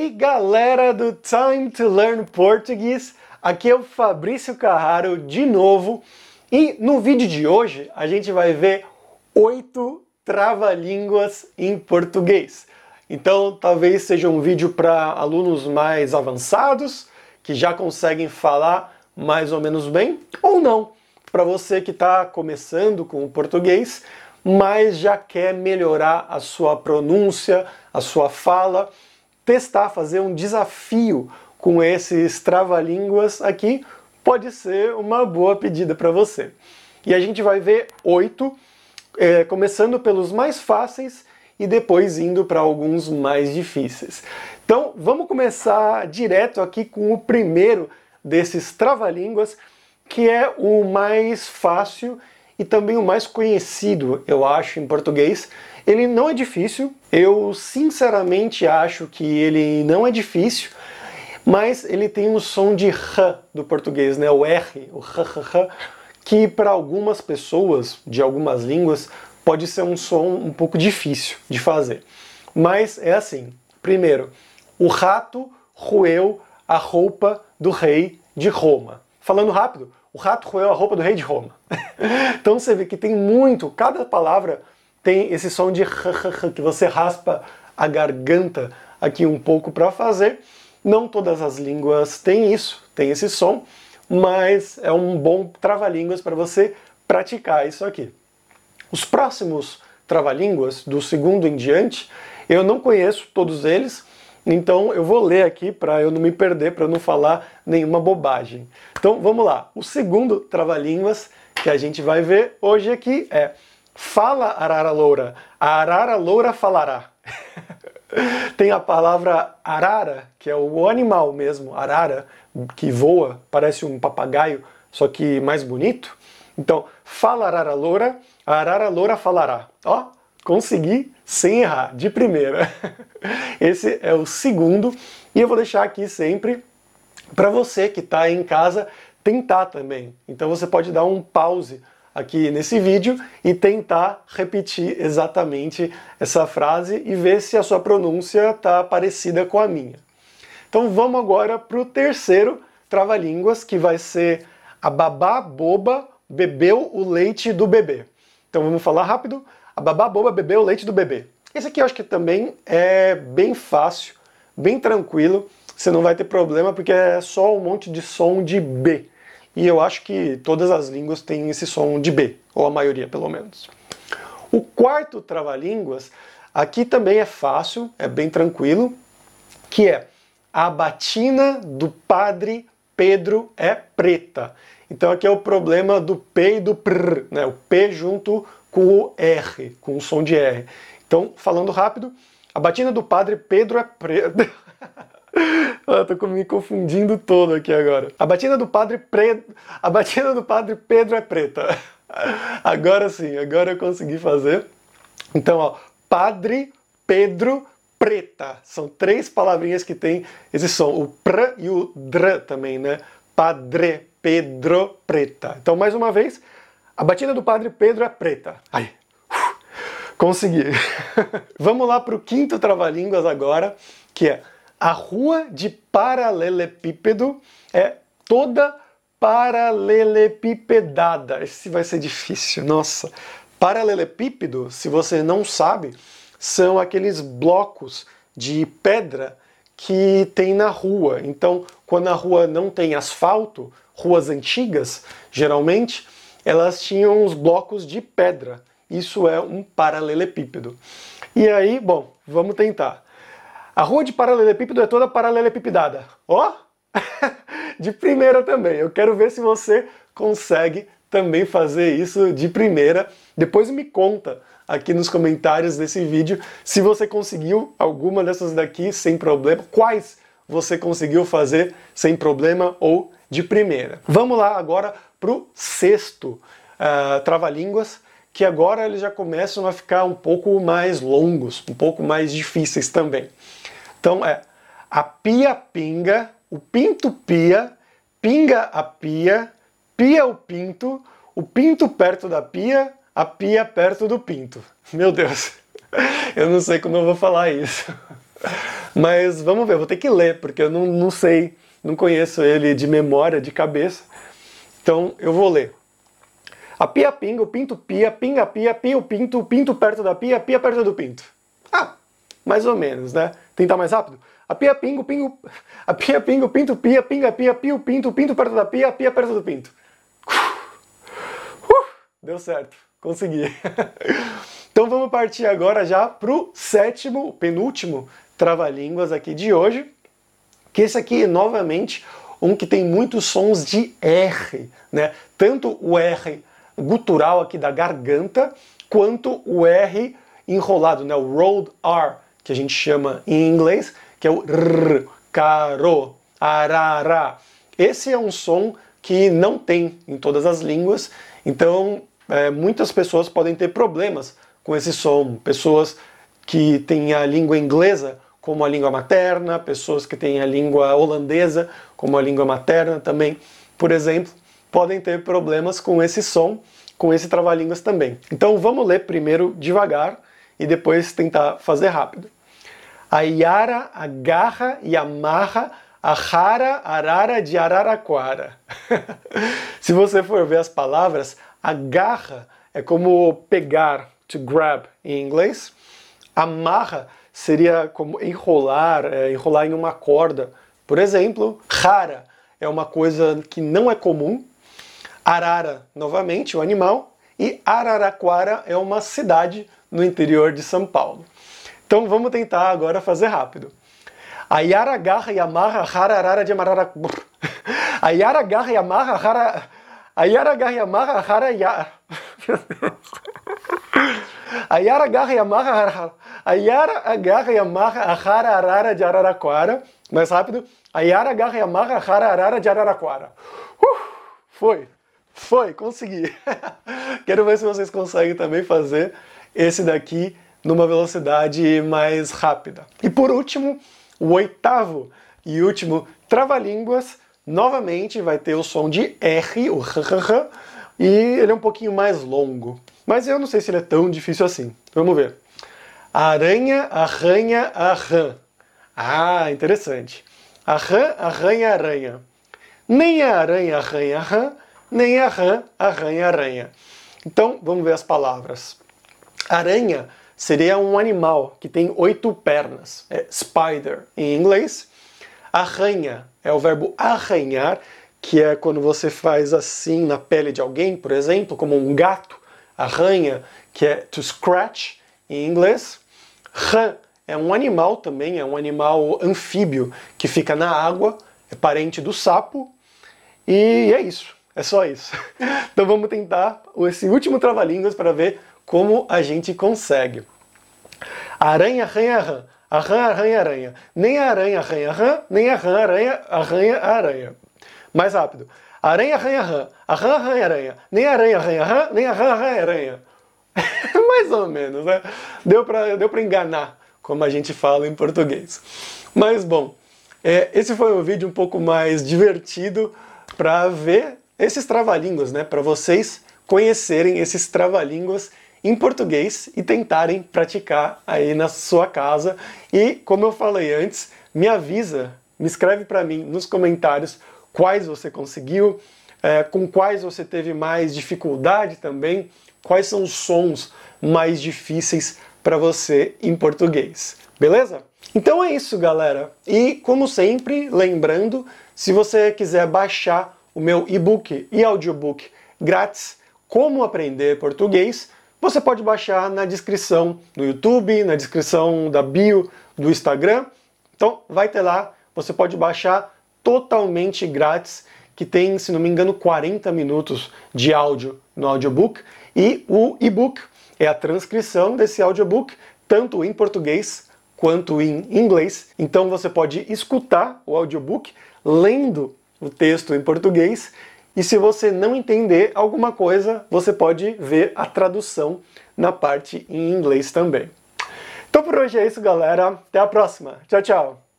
aí, galera do Time to Learn Português, aqui é o Fabrício Carraro de novo. E no vídeo de hoje a gente vai ver oito trava-línguas em português. Então talvez seja um vídeo para alunos mais avançados, que já conseguem falar mais ou menos bem, ou não, para você que está começando com o português, mas já quer melhorar a sua pronúncia, a sua fala testar, fazer um desafio com esses trava-línguas aqui, pode ser uma boa pedida para você. E a gente vai ver oito, é, começando pelos mais fáceis e depois indo para alguns mais difíceis. Então vamos começar direto aqui com o primeiro desses trava-línguas, que é o mais fácil e também o mais conhecido, eu acho, em português, ele não é difícil, eu sinceramente acho que ele não é difícil, mas ele tem o som de R do português, né? o R, o R, R, R que para algumas pessoas de algumas línguas pode ser um som um pouco difícil de fazer. Mas é assim: primeiro, o rato roeu a roupa do rei de Roma. Falando rápido, o rato roeu a roupa do rei de Roma. então você vê que tem muito, cada palavra tem esse som de que você raspa a garganta aqui um pouco para fazer. Não todas as línguas têm isso, tem esse som, mas é um bom trava-línguas para você praticar isso aqui. Os próximos trava-línguas, do segundo em diante, eu não conheço todos eles, então eu vou ler aqui para eu não me perder, para não falar nenhuma bobagem. Então vamos lá. O segundo trava-línguas que a gente vai ver hoje aqui é Fala arara loura, a arara loura falará. Tem a palavra arara, que é o animal mesmo, arara, que voa, parece um papagaio, só que mais bonito. Então, fala arara loura, a arara loura falará. Ó, consegui sem errar, de primeira. Esse é o segundo, e eu vou deixar aqui sempre para você que está em casa tentar também. Então você pode dar um pause aqui nesse vídeo e tentar repetir exatamente essa frase e ver se a sua pronúncia está parecida com a minha. Então vamos agora para o terceiro trava-línguas, que vai ser a babá boba bebeu o leite do bebê. Então vamos falar rápido. A babá boba bebeu o leite do bebê. Esse aqui eu acho que também é bem fácil, bem tranquilo. Você não vai ter problema porque é só um monte de som de B e eu acho que todas as línguas têm esse som de B, ou a maioria pelo menos. O quarto trava-línguas, aqui também é fácil, é bem tranquilo, que é a batina do padre Pedro é preta. Então aqui é o problema do P e do PR, né? o P junto com o R, com o som de R. Então, falando rápido, a batina do padre Pedro é preta. Ah, tô me confundindo todo aqui agora. A batina do padre Pre... A batina do padre Pedro é preta. Agora sim, agora eu consegui fazer. Então, ó, padre Pedro preta. São três palavrinhas que tem esse som, o pr e o dr também, né? Padre Pedro preta. Então, mais uma vez, a batina do padre Pedro é preta. Aí. Consegui. Vamos lá para o quinto trava-línguas agora, que é a rua de paralelepípedo é toda paralelepipedada. Esse vai ser difícil, nossa. Paralelepípedo, se você não sabe, são aqueles blocos de pedra que tem na rua. Então, quando a rua não tem asfalto, ruas antigas, geralmente, elas tinham os blocos de pedra. Isso é um paralelepípedo. E aí, bom, vamos tentar. A rua de paralelepípedo é toda paralelepipedada. Ó! Oh? de primeira também. Eu quero ver se você consegue também fazer isso de primeira. Depois me conta aqui nos comentários desse vídeo se você conseguiu alguma dessas daqui sem problema, quais você conseguiu fazer sem problema ou de primeira. Vamos lá agora para o sexto uh, trava-línguas, que agora eles já começam a ficar um pouco mais longos, um pouco mais difíceis também. Então é a pia pinga, o pinto pia, pinga a pia, pia o pinto, o pinto perto da pia, a pia perto do pinto. Meu Deus, eu não sei como eu vou falar isso. Mas vamos ver, vou ter que ler, porque eu não, não sei, não conheço ele de memória, de cabeça. Então eu vou ler. A pia pinga, o pinto pia, pinga pia, pia o pinto, o pinto perto da pia, pia perto do pinto. Ah, mais ou menos, né? Tentar mais rápido? A pia pinga, o pingo, a pia pinga, o pinto pia, pinga pia, pia o pinto, o pinto perto da pia, pia perto do pinto. Uh, deu certo, consegui. então vamos partir agora já pro sétimo, penúltimo trava-línguas aqui de hoje, que esse aqui, novamente, um que tem muitos sons de R, né? Tanto o R gutural aqui da garganta, quanto o R enrolado, né? O rolled R, que a gente chama em inglês, que é o R, caro, arara. Esse é um som que não tem em todas as línguas, então é, muitas pessoas podem ter problemas com esse som. Pessoas que têm a língua inglesa como a língua materna, pessoas que têm a língua holandesa como a língua materna também, por exemplo, podem ter problemas com esse som, com esse trava-línguas também. Então vamos ler primeiro devagar e depois tentar fazer rápido. A Yara agarra e amarra a Rara Arara de Araraquara. Se você for ver as palavras, agarra é como pegar, to grab em inglês. Amarra seria como enrolar, é, enrolar em uma corda. Por exemplo, rara é uma coisa que não é comum. Arara, novamente, o animal. E Araraquara é uma cidade no interior de São Paulo. Então vamos tentar agora fazer rápido. A Yara garra e amarra hararara de amarara. A Yara garra e amarra hara. A Yara garra e amarra hara ya. A Yara garra e amarra a Yara agarra e amarra a hararara de Araraquara. Mais rápido. A Yara agarra e amarra a hararara de Araraquara. Uh, foi. Foi, consegui. Quero ver se vocês conseguem também fazer esse daqui numa velocidade mais rápida. E por último, o oitavo e último trava-línguas, novamente vai ter o som de R, o r, e ele é um pouquinho mais longo. Mas eu não sei se ele é tão difícil assim. Vamos ver. Aranha, arranha, arran. Ah, interessante. Arran, arranha, aranha. Nem a aranha arranha, arran, nem a rã arranha, aranha. Então, vamos ver as palavras. Aranha seria um animal que tem oito pernas, é spider em inglês. Arranha é o verbo arranhar, que é quando você faz assim na pele de alguém, por exemplo, como um gato. Arranha, que é to scratch em inglês. Rã é um animal também, é um animal anfíbio que fica na água, é parente do sapo. E é isso, é só isso. Então vamos tentar esse último trava-línguas para ver como a gente consegue. Aranha, arranha, rã. Arran, arranha, aranha. Nem aranha arranha rã, nem a rã aranha arranha aranha. Mais rápido. Aranha, arranha, rã. Arran, arranha, aranha. Nem aranha arranha rã, nem a rã arranha aranha. Mais ou menos, né? Deu para deu enganar, como a gente fala em português. Mas bom, é, esse foi um vídeo um pouco mais divertido para ver esses trava-línguas, né? Para vocês conhecerem esses trava-línguas em português e tentarem praticar aí na sua casa. E, como eu falei antes, me avisa, me escreve para mim nos comentários quais você conseguiu, é, com quais você teve mais dificuldade também, quais são os sons mais difíceis para você em português. Beleza? Então é isso, galera. E como sempre, lembrando, se você quiser baixar o meu e-book e audiobook grátis, Como Aprender Português, você pode baixar na descrição do YouTube, na descrição da bio do Instagram. Então vai ter lá, você pode baixar totalmente grátis, que tem, se não me engano, 40 minutos de áudio no audiobook. E o e-book é a transcrição desse audiobook, tanto em português quanto em inglês. Então você pode escutar o audiobook lendo o texto em português e se você não entender alguma coisa, você pode ver a tradução na parte em inglês também. Então por hoje é isso, galera. Até a próxima. Tchau, tchau.